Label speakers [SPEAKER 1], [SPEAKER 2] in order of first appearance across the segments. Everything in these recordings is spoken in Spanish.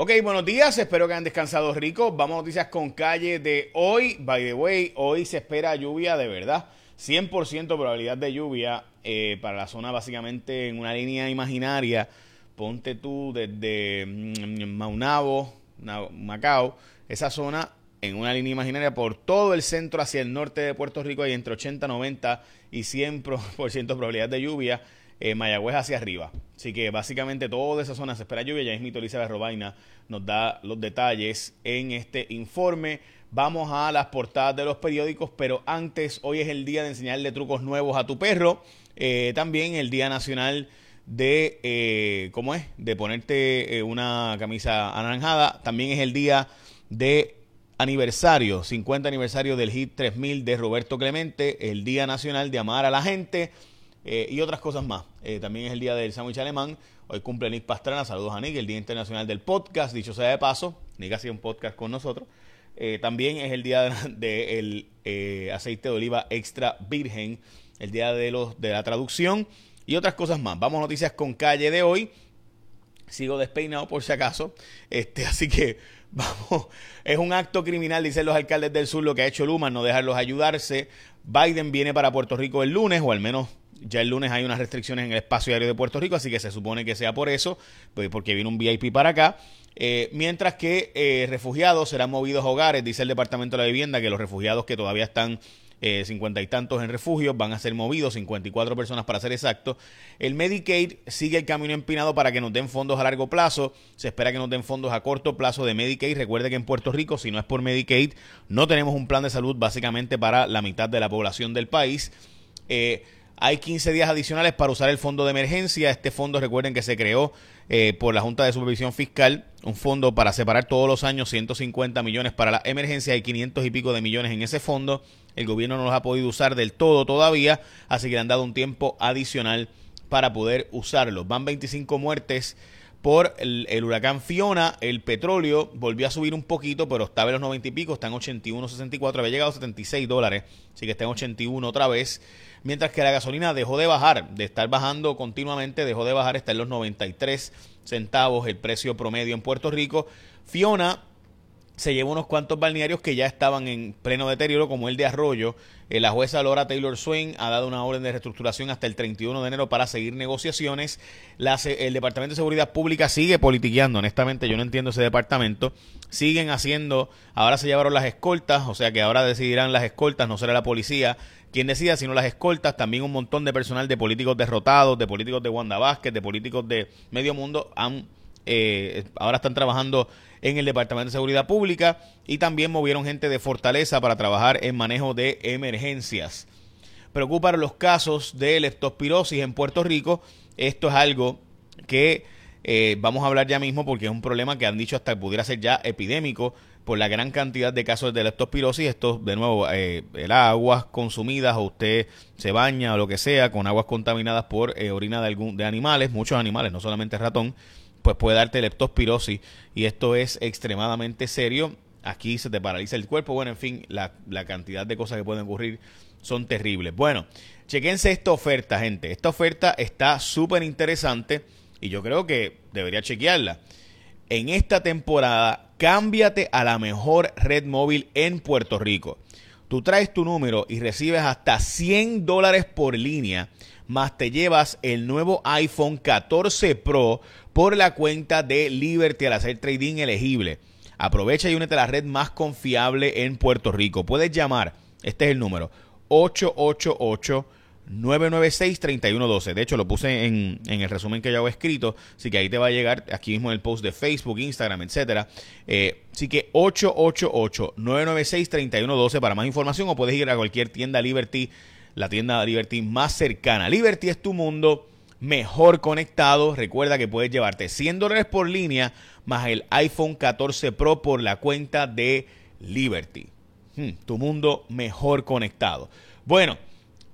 [SPEAKER 1] Ok, buenos días, espero que hayan descansado rico. Vamos a noticias con calle de hoy. By the way, hoy se espera lluvia de verdad. 100% probabilidad de lluvia eh, para la zona básicamente en una línea imaginaria. Ponte tú desde mm, Maunabo, Macao, esa zona en una línea imaginaria por todo el centro hacia el norte de Puerto Rico hay entre 80, 90 y 100% probabilidad de lluvia. Eh, Mayagüez hacia arriba. Así que básicamente toda esa zona se espera lluvia. Ya es mi Elizabeth Robaina nos da los detalles en este informe. Vamos a las portadas de los periódicos, pero antes, hoy es el día de enseñarle trucos nuevos a tu perro. Eh, también el Día Nacional de, eh, ¿cómo es? De ponerte una camisa anaranjada. También es el día de aniversario, 50 aniversario del Hit 3000 de Roberto Clemente, el Día Nacional de Amar a la Gente. Eh, y otras cosas más. Eh, también es el día del sándwich alemán. Hoy cumple Nick Pastrana. Saludos a Nick, el Día Internacional del Podcast. Dicho sea de paso, Nick hacía un podcast con nosotros. Eh, también es el día del aceite de oliva extra virgen, el día de, los, de la traducción y otras cosas más. Vamos a noticias con calle de hoy. Sigo despeinado por si acaso. Este, así que vamos. Es un acto criminal, dicen los alcaldes del sur, lo que ha hecho Luma, no dejarlos ayudarse. Biden viene para Puerto Rico el lunes, o al menos ya el lunes hay unas restricciones en el espacio aéreo de Puerto Rico, así que se supone que sea por eso, pues porque viene un VIP para acá. Eh, mientras que eh, refugiados serán movidos a hogares, dice el Departamento de la Vivienda, que los refugiados que todavía están eh, cincuenta y tantos en refugios van a ser movidos, 54 personas para ser exacto. El Medicaid sigue el camino empinado para que nos den fondos a largo plazo. Se espera que nos den fondos a corto plazo de Medicaid. Recuerde que en Puerto Rico, si no es por Medicaid, no tenemos un plan de salud básicamente para la mitad de la población del país. Hay 15 días adicionales para usar el fondo de emergencia. Este fondo, recuerden que se creó eh, por la Junta de Supervisión Fiscal, un fondo para separar todos los años 150 millones para la emergencia. Hay 500 y pico de millones en ese fondo. El gobierno no los ha podido usar del todo todavía, así que le han dado un tiempo adicional para poder usarlos. Van 25 muertes por el, huracán Fiona. El petróleo volvió a subir un poquito, pero estaba en los 90 y pico, está en 81.64, había llegado a 76 dólares, así que está en 81 otra vez mientras que la gasolina dejó de bajar, de estar bajando continuamente, dejó de bajar, está en los 93 centavos el precio promedio en Puerto Rico. Fiona se llevó unos cuantos balnearios que ya estaban en pleno deterioro, como el de Arroyo. Eh, la jueza Laura Taylor Swain ha dado una orden de reestructuración hasta el 31 de enero para seguir negociaciones. el Departamento de Seguridad Pública sigue politiqueando, honestamente yo no entiendo ese departamento. Siguen haciendo, ahora se llevaron las escoltas, o sea que ahora decidirán las escoltas, no será la policía quien decida, sino las escoltas, también un montón de personal de políticos derrotados, de políticos de Wanda Vázquez, de políticos de medio mundo, han, eh, ahora están trabajando en el Departamento de Seguridad Pública y también movieron gente de Fortaleza para trabajar en manejo de emergencias. Preocupan los casos de leptospirosis en Puerto Rico. Esto es algo que eh, vamos a hablar ya mismo porque es un problema que han dicho hasta que pudiera ser ya epidémico por la gran cantidad de casos de leptospirosis. Esto, de nuevo, eh, el aguas consumidas o usted se baña o lo que sea con aguas contaminadas por eh, orina de, algún, de animales, muchos animales, no solamente ratón, pues puede darte leptospirosis y esto es extremadamente serio. Aquí se te paraliza el cuerpo. Bueno, en fin, la, la cantidad de cosas que pueden ocurrir son terribles. Bueno, chequense esta oferta, gente. Esta oferta está súper interesante y yo creo que debería chequearla. En esta temporada cámbiate a la mejor red móvil en Puerto Rico. Tú traes tu número y recibes hasta 100 dólares por línea, más te llevas el nuevo iPhone 14 Pro por la cuenta de Liberty al hacer trading elegible. Aprovecha y únete a la red más confiable en Puerto Rico. Puedes llamar, este es el número, 888 996-3112. De hecho, lo puse en, el resumen que ya he escrito. Así que ahí te va a llegar aquí mismo en el post de Facebook, Instagram, etcétera. Eh, así que 888-996-3112 para más información o puedes ir a cualquier tienda Liberty, la tienda Liberty más cercana. Liberty es tu mundo mejor conectado. Recuerda que puedes llevarte 100 dólares por línea más el iPhone 14 Pro por la cuenta de Liberty. Hmm, tu mundo mejor conectado. Bueno.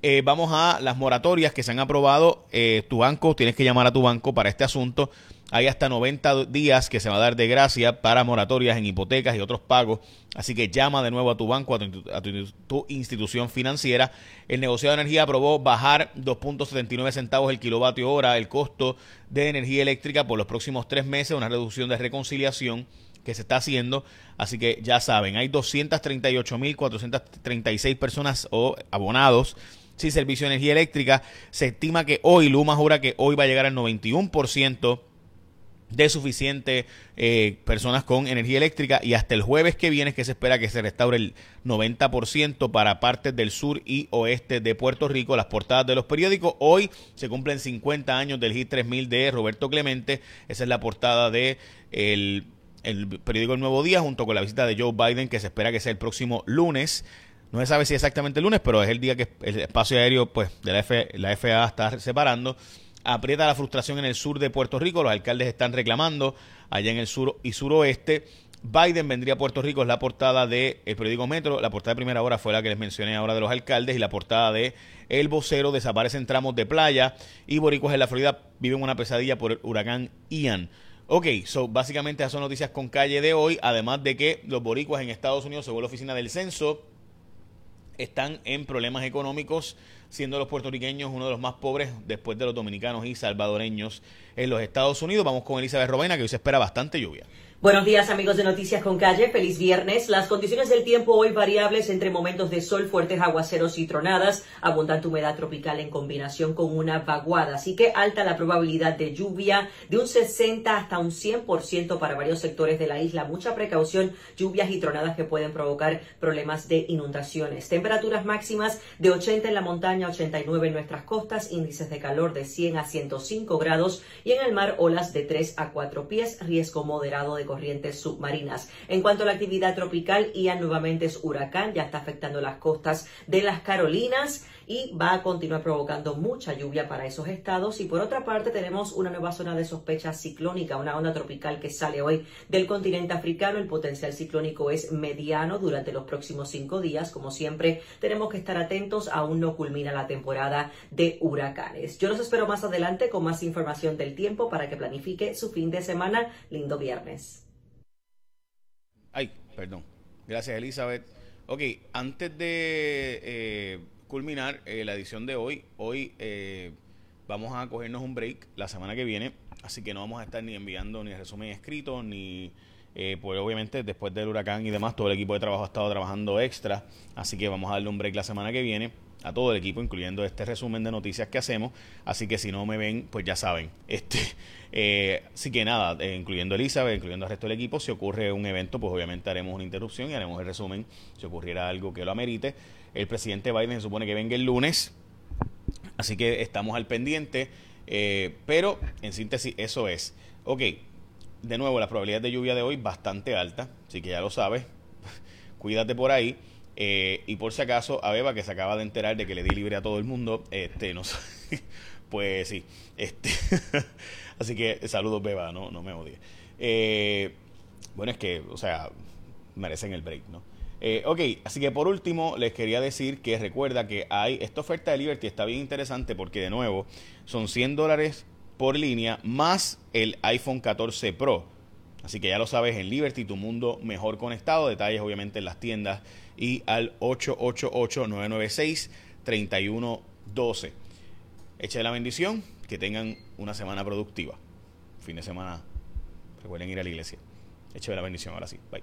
[SPEAKER 1] Eh, vamos a las moratorias que se han aprobado. Eh, tu banco, tienes que llamar a tu banco para este asunto. hay hasta 90 días que se va a dar de gracia para moratorias en hipotecas y otros pagos. Así que llama de nuevo a tu banco, a tu, institución financiera. El negociado de energía aprobó bajar 2.79 centavos el kilovatio hora el costo de energía eléctrica por los próximos tres meses, una reducción de reconciliación que se está haciendo. Así que ya saben, hay 238.436 personas o abonados sin servicio de energía eléctrica. Se estima que hoy, Luma jura que hoy va a llegar al 91% de suficiente eh, personas con energía eléctrica y hasta el jueves que viene es que se espera que se restaure el 90% para partes del sur y oeste de Puerto Rico. Las portadas de los periódicos. Hoy se cumplen 50 años del HIT 3000 de Roberto Clemente. Esa es la portada de el, periódico El Nuevo Día junto con la visita de Joe Biden que se espera que sea el próximo lunes. No se sabe si exactamente el lunes, pero es el día que el espacio aéreo pues, de la, la FAA está separando aprieta la frustración en el sur de Puerto Rico. Los alcaldes están reclamando allá en el sur y suroeste. Biden vendría a Puerto Rico, es la portada del el periódico Metro. La portada de primera hora fue la que les mencioné ahora de los alcaldes. Y la portada de El Vocero desaparecen tramos de playa. Y boricuas en la Florida viven una pesadilla por el huracán Ian. Ok, so básicamente esas son noticias con calle de hoy. Además de que los boricuas en Estados Unidos, según la oficina del censo, están en problemas económicos, siendo los puertorriqueños uno de los más pobres después de los dominicanos y salvadoreños en los Estados Unidos. Vamos con Elizabeth Robena, que hoy se espera bastante lluvia.
[SPEAKER 2] Buenos días amigos de Noticias con Calle, feliz viernes. Las condiciones del tiempo hoy variables entre momentos de sol, fuertes aguaceros y tronadas, abundante humedad tropical en combinación con una vaguada, así que alta la probabilidad de lluvia de un 60 hasta un 100% para varios sectores de la isla. Mucha precaución, lluvias y tronadas que pueden provocar problemas de inundaciones. Temperaturas máximas de 80 en la montaña, 89 en nuestras costas, índices de calor de 100 a 105 grados y en el mar olas de 3 a 4 pies, riesgo moderado de corrientes submarinas. En cuanto a la actividad tropical, Ian nuevamente es huracán, ya está afectando las costas de las Carolinas y va a continuar provocando mucha lluvia para esos estados. Y por otra parte tenemos una nueva zona de sospecha ciclónica, una onda tropical que sale hoy del continente africano. El potencial ciclónico es mediano durante los próximos cinco días. Como siempre, tenemos que estar atentos. Aún no culmina la temporada de huracanes. Yo los espero más adelante con más información del tiempo para que planifique su fin de semana. Lindo viernes.
[SPEAKER 1] Ay, perdón. Gracias, Elizabeth. Ok, antes de eh, culminar eh, la edición de hoy, hoy eh, vamos a cogernos un break la semana que viene, así que no vamos a estar ni enviando ni resumen escrito, ni pues obviamente después del huracán y demás, todo el equipo de trabajo ha estado trabajando extra, así que vamos a darle un break la semana que viene a todo el equipo, incluyendo este resumen de noticias que hacemos. Así que si no me ven, pues ya saben. Este, eh, así que nada, eh, incluyendo Elizabeth, incluyendo al resto del equipo, si ocurre un evento, pues obviamente haremos una interrupción y haremos el resumen si ocurriera algo que lo amerite. El presidente Biden se supone que venga el lunes, así que estamos al pendiente. Eh, pero en síntesis, eso es. Ok, de nuevo, la probabilidad de lluvia de hoy bastante alta, así que ya lo sabes. Cuídate por ahí. Eh, y por si acaso, a Beba, que se acaba de enterar de que le di libre a todo el mundo, este, no pues sí, este, así que saludos Beba, no, no me odie. Eh, bueno, es que, o sea, merecen el break, ¿no? Eh, ok, así que por último les quería decir que recuerda que hay esta oferta de Liberty está bien interesante porque de nuevo son 100 dólares por línea más el iPhone 14 Pro. Así que ya lo sabes, en Liberty, tu mundo mejor conectado. Detalles obviamente en las tiendas y al 888-996-3112. Eche la bendición, que tengan una semana productiva. Fin de semana, recuerden ir a la iglesia. Eche la bendición, ahora sí. Bye.